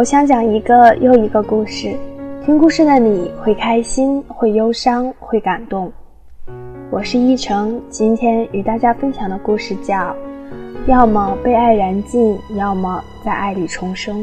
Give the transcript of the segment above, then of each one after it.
我想讲一个又一个故事，听故事的你会开心，会忧伤，会感动。我是依晨，今天与大家分享的故事叫《要么被爱燃尽，要么在爱里重生》。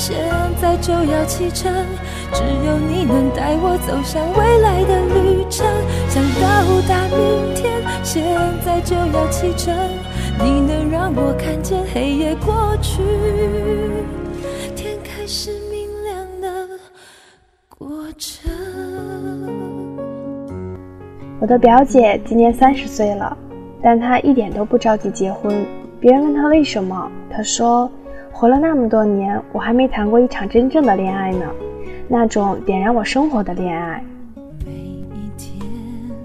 现在就要启程，只有你能带我走向未来的旅程。想到达明天，现在就要启程，你能让我看见黑夜过去，天开始明亮的过程。我的表姐今年三十岁了，但她一点都不着急结婚。别人问她为什么，她说：“活了那么多年，我还没谈过一场真正的恋爱呢，那种点燃我生活的恋爱。”，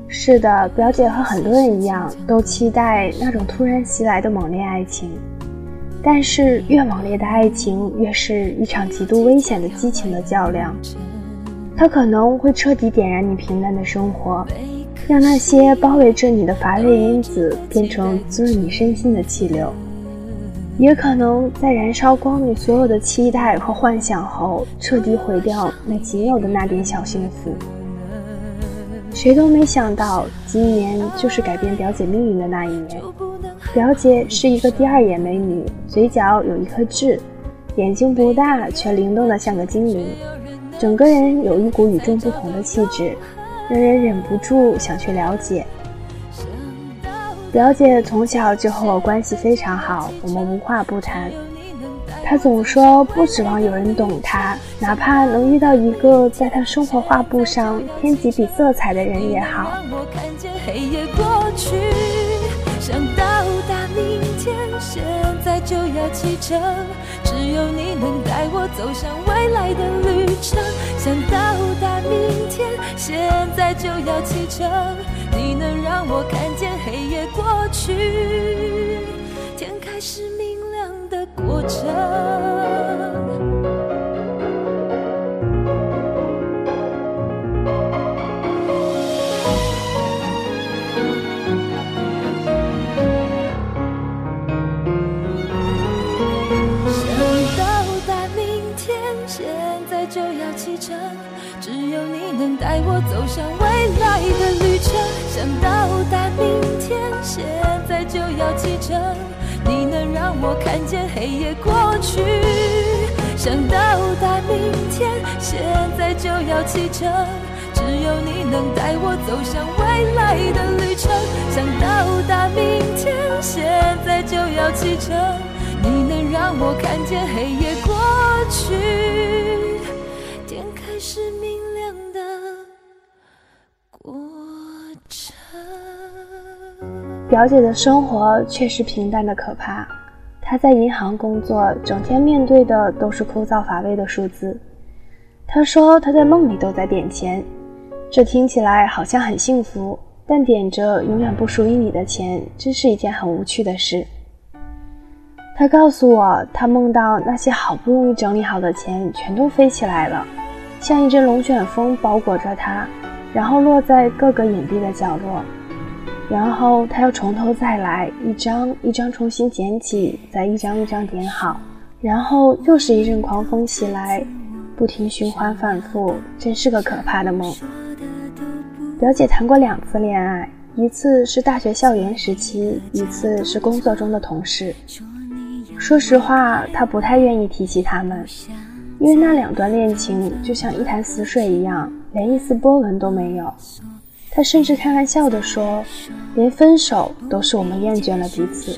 是的，表姐和很多人一样，都期待那种突然袭来的猛烈爱情。但是，越猛烈的爱情，越是一场极度危险的激情的较量。它可能会彻底点燃你平淡的生活，让那些包围着你的乏味因子变成滋润你身心的气流；也可能在燃烧光你所有的期待和幻想后，彻底毁掉那仅有的那点小幸福。谁都没想到，今年就是改变表姐命运的那一年。表姐是一个第二眼美女，嘴角有一颗痣，眼睛不大，却灵动的像个精灵，整个人有一股与众不同的气质，让人忍不住想去了解。表姐从小就和我关系非常好，我们无话不谈。她总说不指望有人懂她，哪怕能遇到一个在她生活画布上添几笔色彩的人也好。想到达明天，现在就要启程，你能让我看见黑夜过去，天开始明亮的过程。我看见黑夜过去。想到达明天，现在就要启程，只有你能带我走向未来的旅程。想到达明天，现在就要启程。你能让我看见黑夜过去，天开始明亮的过程。表姐的生活确实平淡的可怕。他在银行工作，整天面对的都是枯燥乏味的数字。他说他在梦里都在点钱，这听起来好像很幸福，但点着永远不属于你的钱，真是一件很无趣的事。他告诉我，他梦到那些好不容易整理好的钱全都飞起来了，像一阵龙卷风包裹着他，然后落在各个隐蔽的角落。然后他又从头再来，一张一张重新捡起，再一张一张点好，然后又是一阵狂风袭来，不停循环反复，真是个可怕的梦。表姐谈过两次恋爱，一次是大学校园时期，一次是工作中的同事。说实话，她不太愿意提起他们，因为那两段恋情就像一潭死水一样，连一丝波纹都没有。他甚至开玩笑地说：“连分手都是我们厌倦了彼此。”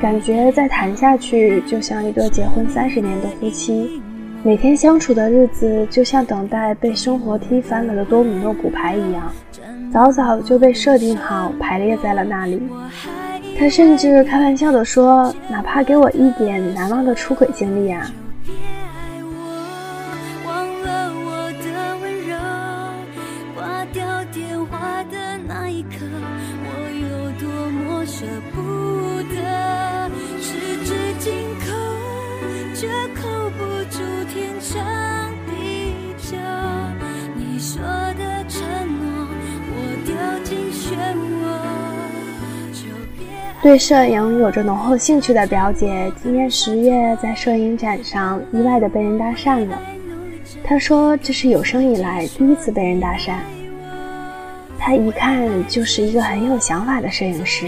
感觉再谈下去，就像一对结婚三十年的夫妻，每天相处的日子就像等待被生活踢翻了的多米诺骨牌一样，早早就被设定好排列在了那里。他甚至开玩笑地说：“哪怕给我一点难忘的出轨经历啊！”的那一刻，我有多么舍不得对摄影有着浓厚兴趣的表姐，今年十月在摄影展上意外的被人搭讪了。她说这是有生以来第一次被人搭讪。她一看就是一个很有想法的摄影师。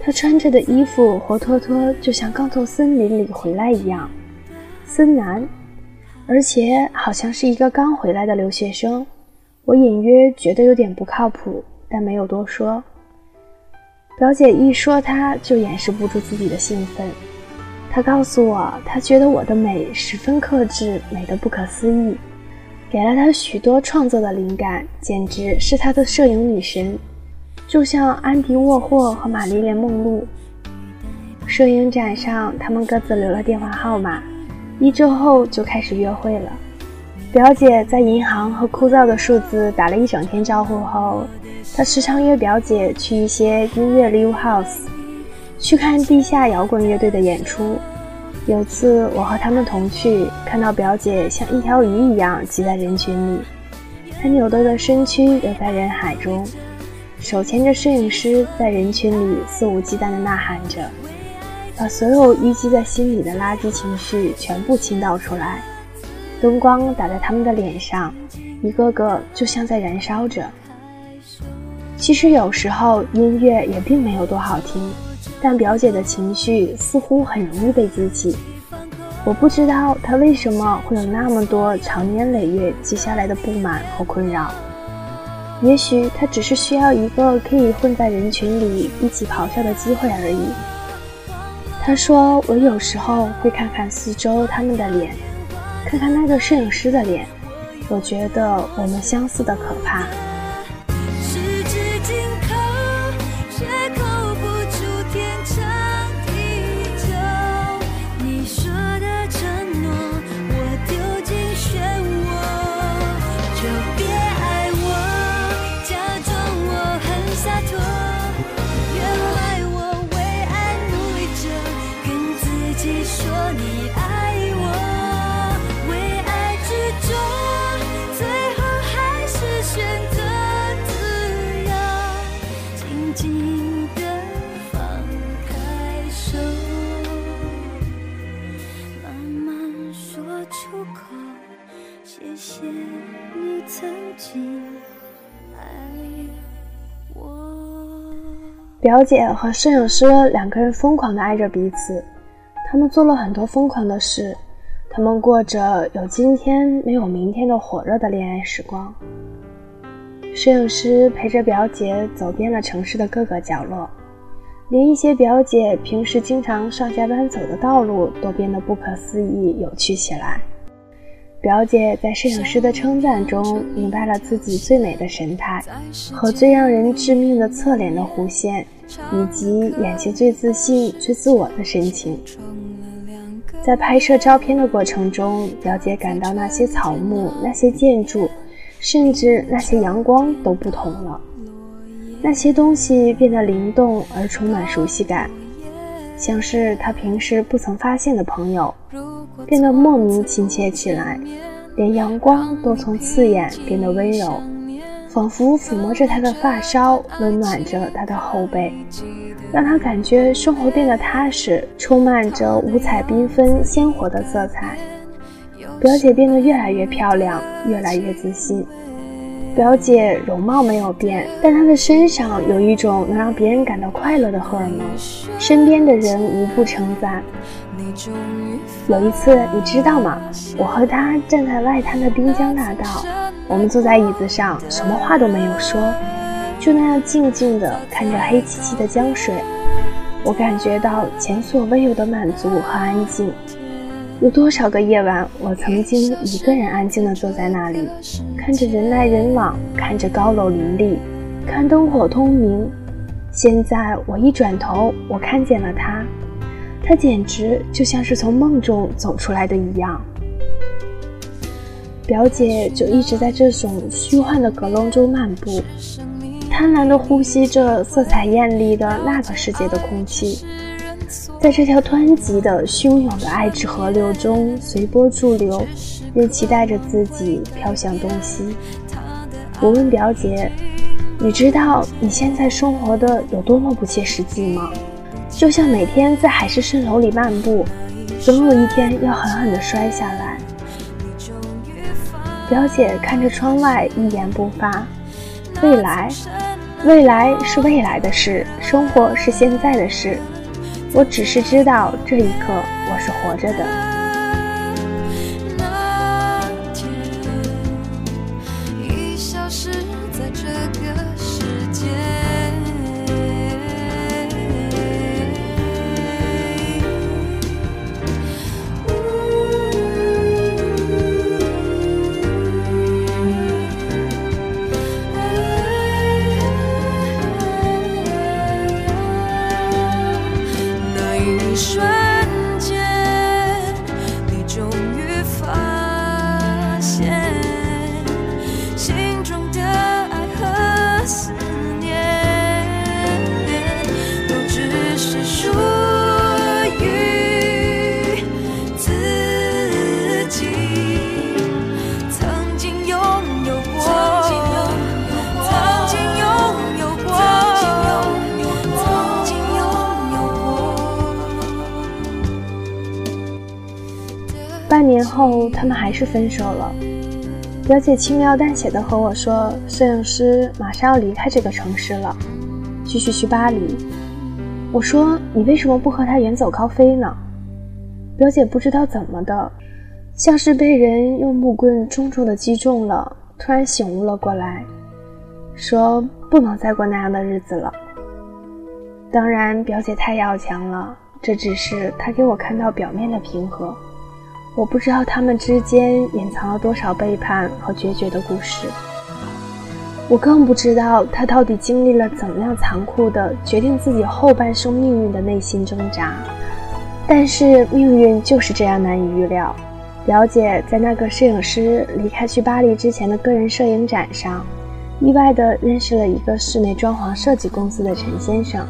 她穿着的衣服活脱脱就像刚从森林里回来一样，森男，而且好像是一个刚回来的留学生。我隐约觉得有点不靠谱，但没有多说。表姐一说他，就掩饰不住自己的兴奋。她告诉我，她觉得我的美十分克制，美得不可思议，给了她许多创作的灵感，简直是她的摄影女神，就像安迪沃霍和玛丽莲梦露。摄影展上，他们各自留了电话号码，一周后就开始约会了。表姐在银行和枯燥的数字打了一整天招呼后。他时常约表姐去一些音乐 live house，去看地下摇滚乐队的演出。有次我和他们同去，看到表姐像一条鱼一样挤在人群里，她扭动的身躯游在人海中，手牵着摄影师在人群里肆无忌惮地呐喊着，把所有淤积在心里的垃圾情绪全部倾倒出来。灯光打在他们的脸上，一个个就像在燃烧着。其实有时候音乐也并没有多好听，但表姐的情绪似乎很容易被激起。我不知道她为什么会有那么多长年累月积下来的不满和困扰。也许她只是需要一个可以混在人群里一起咆哮的机会而已。她说：“我有时候会看看四周他们的脸，看看那个摄影师的脸，我觉得我们相似的可怕。”你曾经爱我表姐和摄影师两个人疯狂的爱着彼此，他们做了很多疯狂的事，他们过着有今天没有明天的火热的恋爱时光。摄影师陪着表姐走遍了城市的各个角落，连一些表姐平时经常上下班走的道路都变得不可思议有趣起来。表姐在摄影师的称赞中，明白了自己最美的神态和最让人致命的侧脸的弧线，以及眼睛最自信、最自我的神情。在拍摄照片的过程中，表姐感到那些草木、那些建筑，甚至那些阳光都不同了。那些东西变得灵动而充满熟悉感，像是她平时不曾发现的朋友。变得莫名亲切起来，连阳光都从刺眼变得温柔，仿佛抚摸着她的发梢，温暖着她的后背，让她感觉生活变得踏实，充满着五彩缤纷、鲜活的色彩。表姐变得越来越漂亮，越来越自信。表姐容貌没有变，但她的身上有一种能让别人感到快乐的荷尔蒙，身边的人无不称赞。有一次，你知道吗？我和她站在外滩的滨江大道，我们坐在椅子上，什么话都没有说，就那样静静地看着黑漆漆的江水。我感觉到前所未有的满足和安静。有多少个夜晚，我曾经一个人安静地坐在那里，看着人来人往，看着高楼林立，看灯火通明。现在我一转头，我看见了他，他简直就像是从梦中走出来的一样。表姐就一直在这种虚幻的阁楼中漫步，贪婪地呼吸着色彩艳丽的那个世界的空气。在这条湍急的、汹涌的爱之河流中随波逐流，又期待着自己飘向东西。我问表姐：“你知道你现在生活的有多么不切实际吗？就像每天在海市蜃楼里漫步，总有一天要狠狠地摔下来。”表姐看着窗外，一言不发。未来，未来是未来的事，生活是现在的事。我只是知道，这一刻我是活着的。还是分手了。表姐轻描淡写的和我说：“摄影师马上要离开这个城市了，继续去巴黎。”我说：“你为什么不和他远走高飞呢？”表姐不知道怎么的，像是被人用木棍重重的击中了，突然醒悟了过来，说：“不能再过那样的日子了。”当然，表姐太要强了，这只是她给我看到表面的平和。我不知道他们之间隐藏了多少背叛和决绝的故事，我更不知道他到底经历了怎样残酷的决定自己后半生命运的内心挣扎。但是命运就是这样难以预料。表姐在那个摄影师离开去巴黎之前的个人摄影展上，意外地认识了一个室内装潢设计公司的陈先生。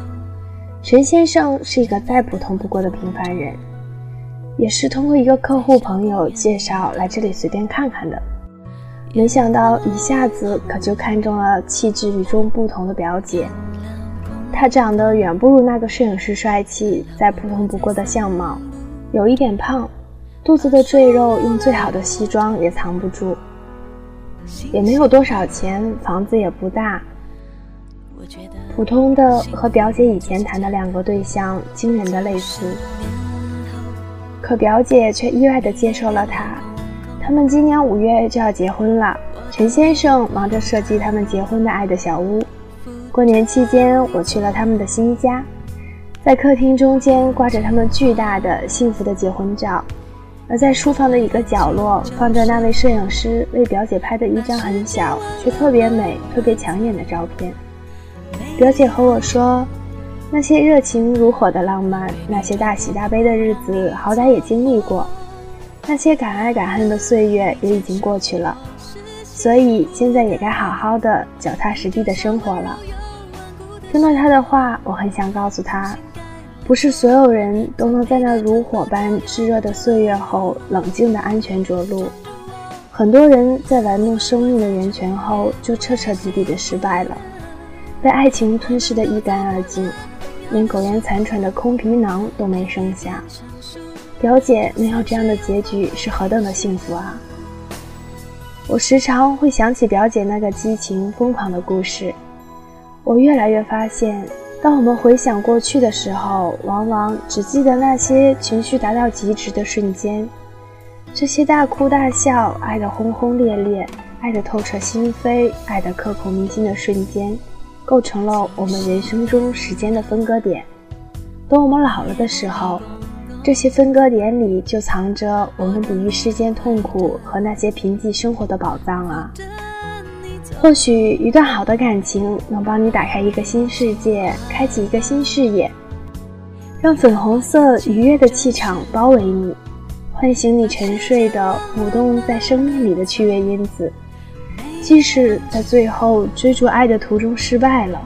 陈先生是一个再普通不过的平凡人。也是通过一个客户朋友介绍来这里随便看看的，没想到一下子可就看中了气质与众不同的表姐。她长得远不如那个摄影师帅气，再普通不过的相貌，有一点胖，肚子的赘肉用最好的西装也藏不住，也没有多少钱，房子也不大，普通的和表姐以前谈的两个对象惊人的类似。可表姐却意外地接受了他，他们今年五月就要结婚了。陈先生忙着设计他们结婚的爱的小屋。过年期间，我去了他们的新家，在客厅中间挂着他们巨大的幸福的结婚照，而在书房的一个角落放着那位摄影师为表姐拍的一张很小却特别美、特别抢眼的照片。表姐和我说。那些热情如火的浪漫，那些大喜大悲的日子，好歹也经历过；那些敢爱敢恨的岁月，也已经过去了。所以现在也该好好的、脚踏实地的生活了。听到他的话，我很想告诉他，不是所有人都能在那如火般炙热的岁月后冷静的安全着陆。很多人在玩弄生命的源泉后，就彻彻底底的失败了，被爱情吞噬的一干二净。连苟延残喘的空皮囊都没剩下，表姐能有这样的结局是何等的幸福啊！我时常会想起表姐那个激情疯狂的故事。我越来越发现，当我们回想过去的时候，往往只记得那些情绪达到极致的瞬间。这些大哭大笑、爱得轰轰烈烈、爱得透彻心扉、爱得刻骨铭心的瞬间，构成了我们人生中时间的分割点。等我们老了的时候，这些分割点里就藏着我们抵御世间痛苦和那些贫瘠生活的宝藏啊！或许一段好的感情能帮你打开一个新世界，开启一个新视野，让粉红色愉悦的气场包围你，唤醒你沉睡的、舞动在生命里的趣味因子。即使在最后追逐爱的途中失败了。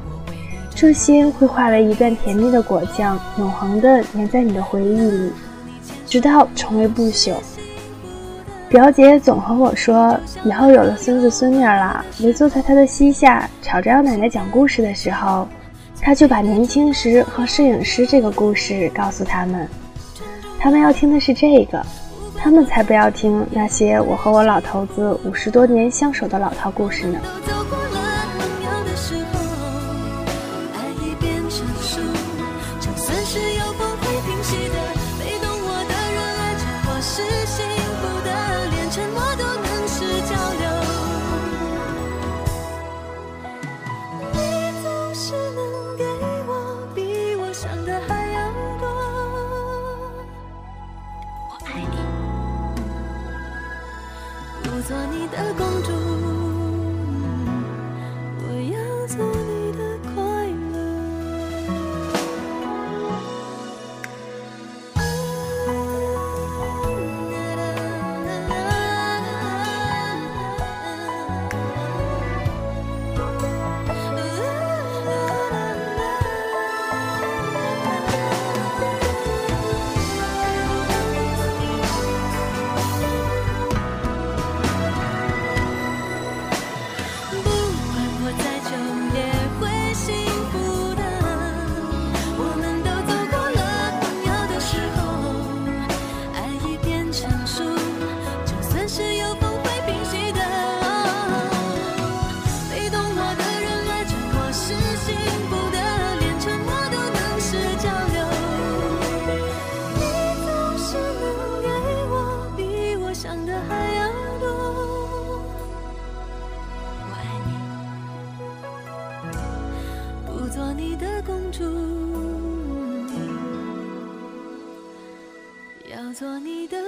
这些会化为一段甜蜜的果酱，永恒的粘在你的回忆里，直到成为不朽。表姐总和我说，以后有了孙子孙女了，围坐在她的膝下，吵着要奶奶讲故事的时候，她就把年轻时和摄影师这个故事告诉他们。他们要听的是这个，他们才不要听那些我和我老头子五十多年相守的老套故事呢。做你的公主。住，要做你的。